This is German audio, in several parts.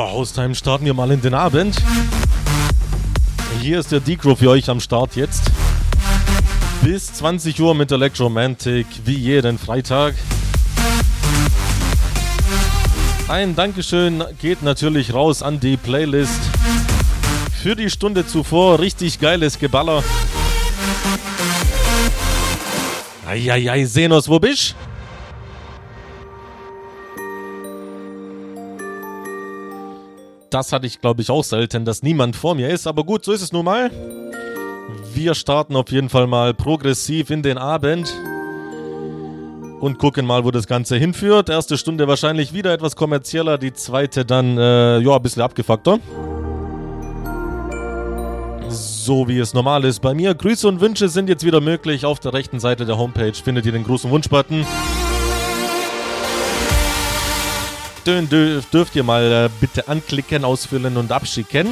Ja, Haustime starten wir mal in den Abend. Hier ist der Decro für euch am Start jetzt. Bis 20 Uhr mit Electromantic, wie jeden Freitag. Ein Dankeschön geht natürlich raus an die Playlist. Für die Stunde zuvor richtig geiles Geballer. Eieiei, Senos, wo bist du? Das hatte ich, glaube ich, auch selten, dass niemand vor mir ist. Aber gut, so ist es nun mal. Wir starten auf jeden Fall mal progressiv in den Abend und gucken mal, wo das Ganze hinführt. Erste Stunde wahrscheinlich wieder etwas kommerzieller, die zweite dann, äh, ja, ein bisschen abgefuckter. So wie es normal ist bei mir. Grüße und Wünsche sind jetzt wieder möglich. Auf der rechten Seite der Homepage findet ihr den großen Wunschbutton. Den dürft ihr mal äh, bitte anklicken, ausfüllen und abschicken.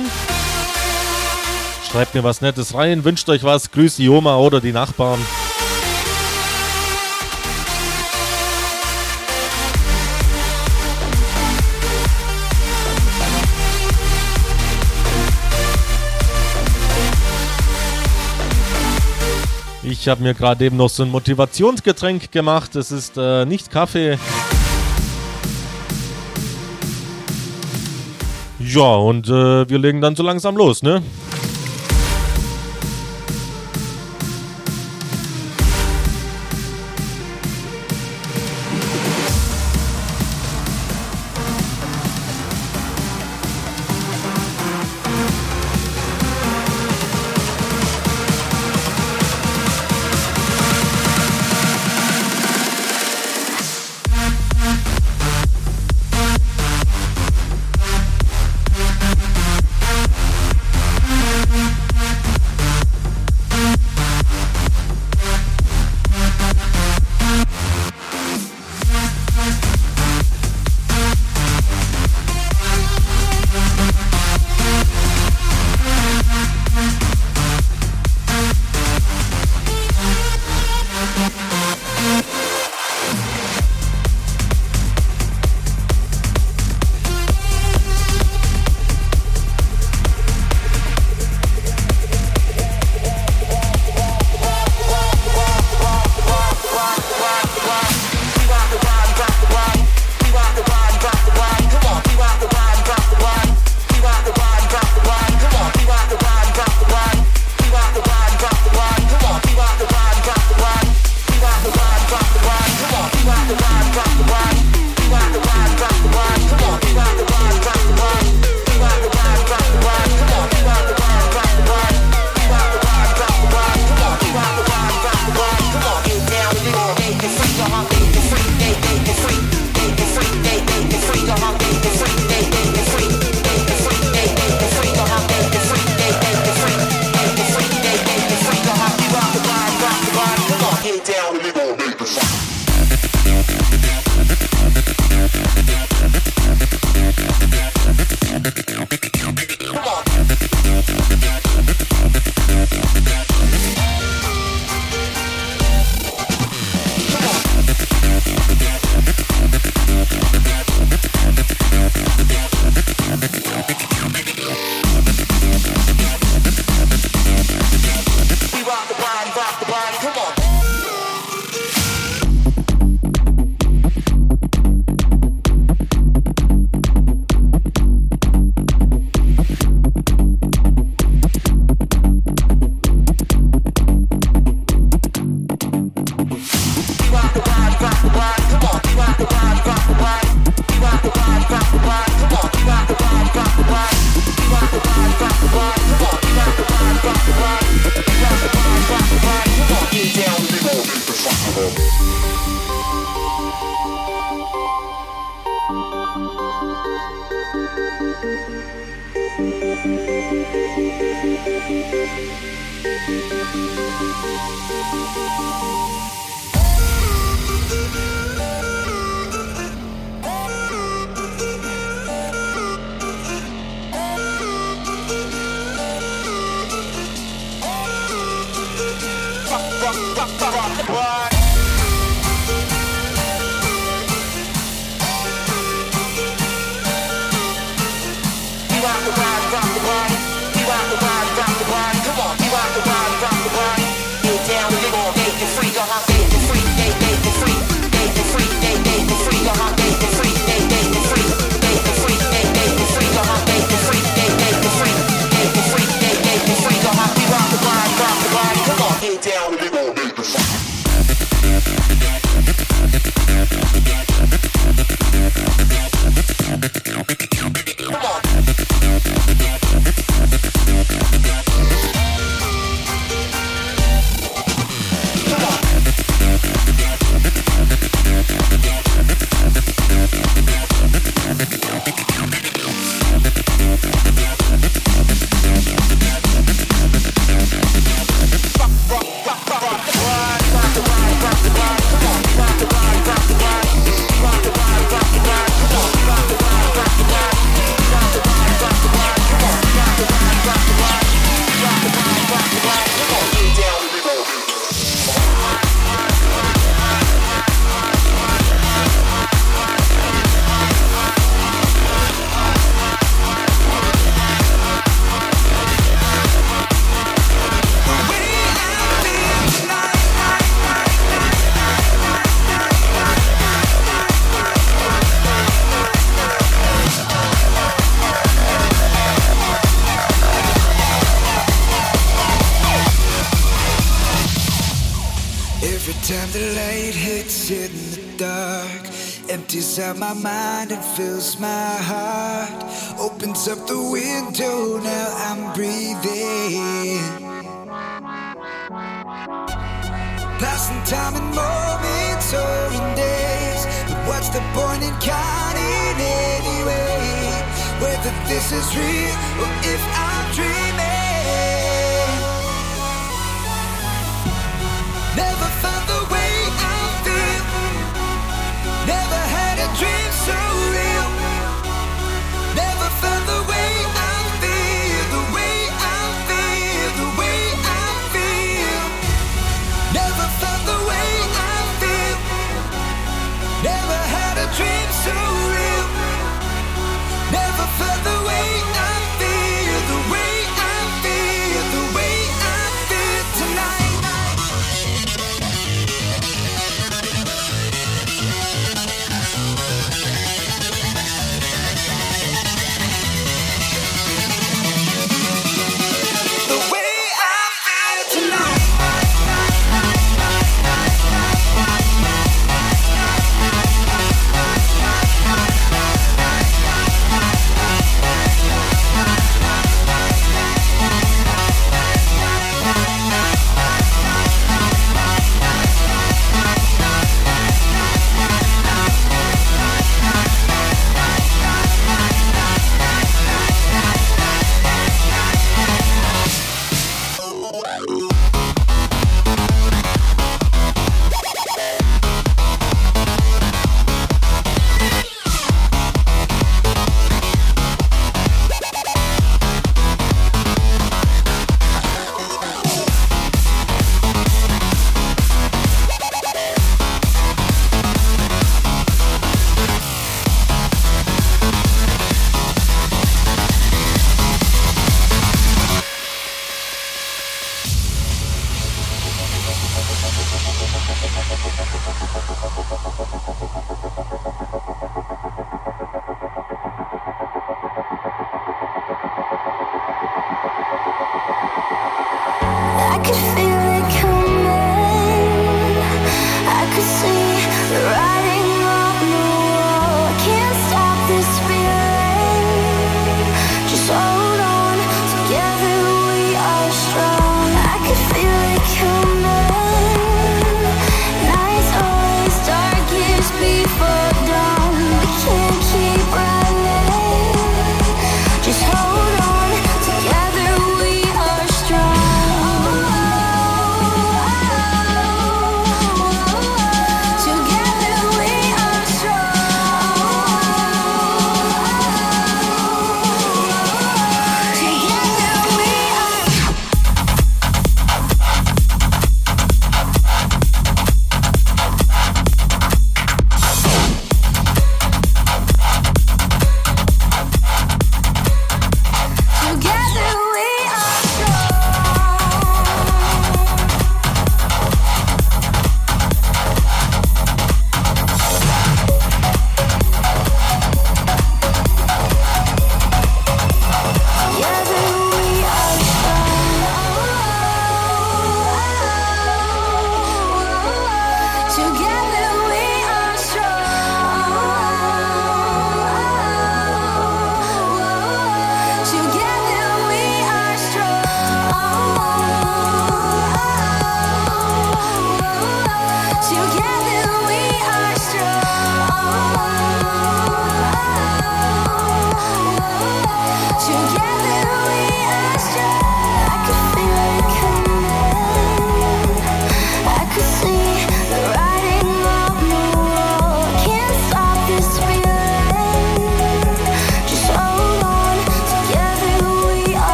Schreibt mir was Nettes rein, wünscht euch was, grüßt die Oma oder die Nachbarn. Ich habe mir gerade eben noch so ein Motivationsgetränk gemacht. Es ist äh, nicht Kaffee. Ja, und äh, wir legen dann so langsam los, ne? Fills my heart, opens up the window. Now I'm breathing. Passing time in moments or in days. But what's the point in counting anyway? Whether this is real or if I'm dreaming.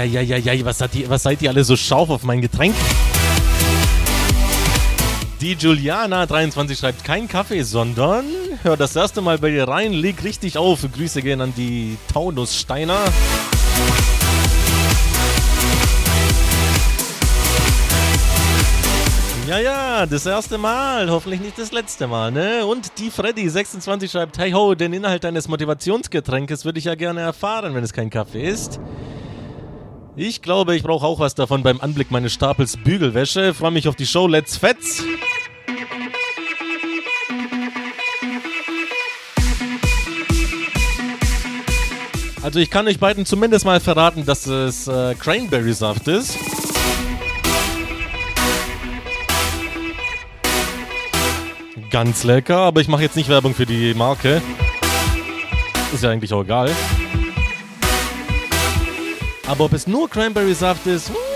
Eieieiei, was, was seid ihr alle so scharf auf mein Getränk? Die Juliana23 schreibt kein Kaffee, sondern hör das erste Mal bei dir rein, leg richtig auf. Grüße gehen an die Taunussteiner. Ja, ja, das erste Mal, hoffentlich nicht das letzte Mal, ne? Und die Freddy26 schreibt, hey ho, den Inhalt deines Motivationsgetränkes würde ich ja gerne erfahren, wenn es kein Kaffee ist. Ich glaube, ich brauche auch was davon beim Anblick meines Stapels Bügelwäsche. Freue mich auf die Show Let's Fetz. Also ich kann euch beiden zumindest mal verraten, dass es äh, Cranberry-Saft ist. ganz lecker, aber ich mache jetzt nicht Werbung für die Marke. Ist ja eigentlich auch egal. Aber ob es nur Cranberry-Saft ist, Thank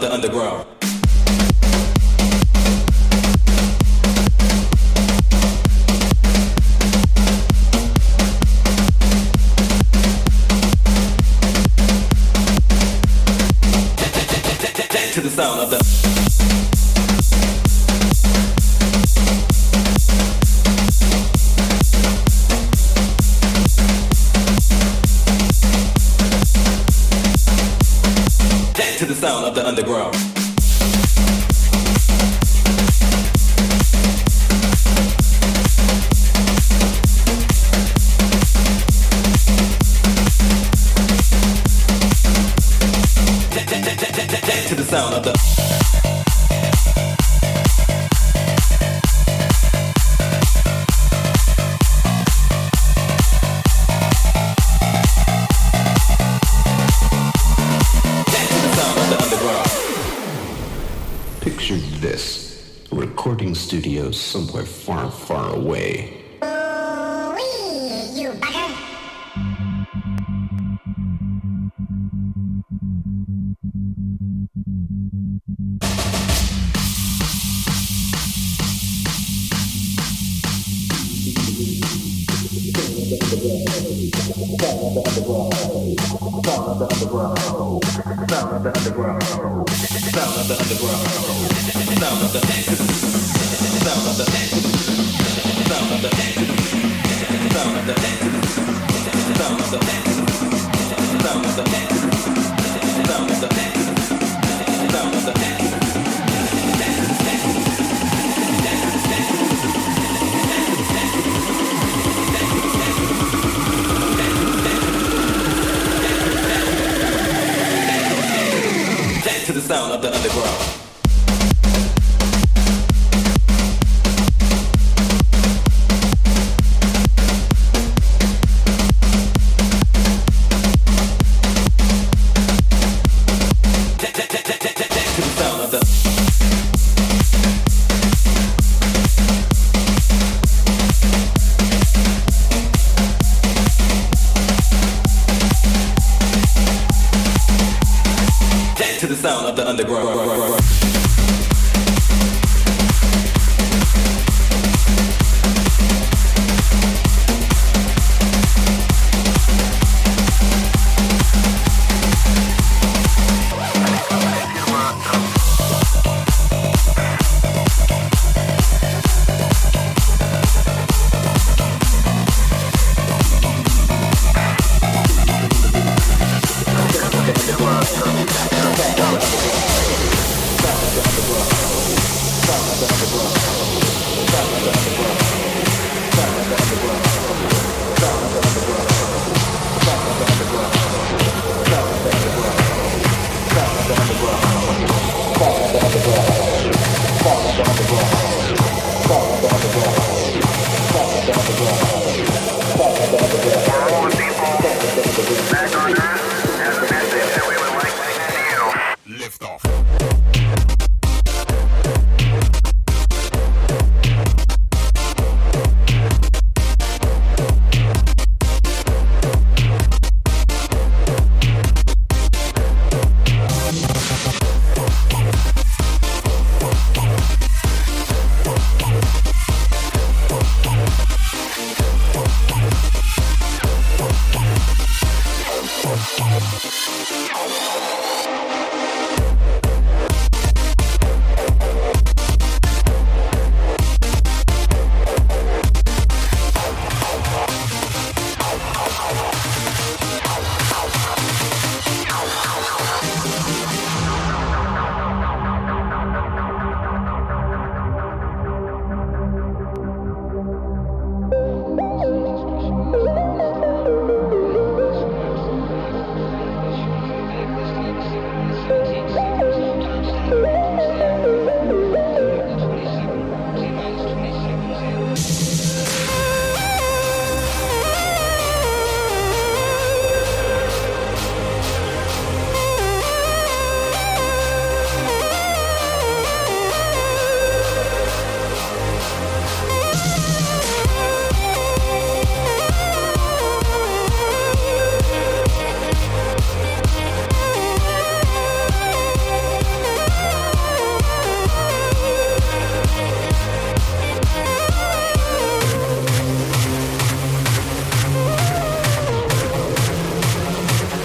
the underground. recording studios somewhere far, far away. Of the underground.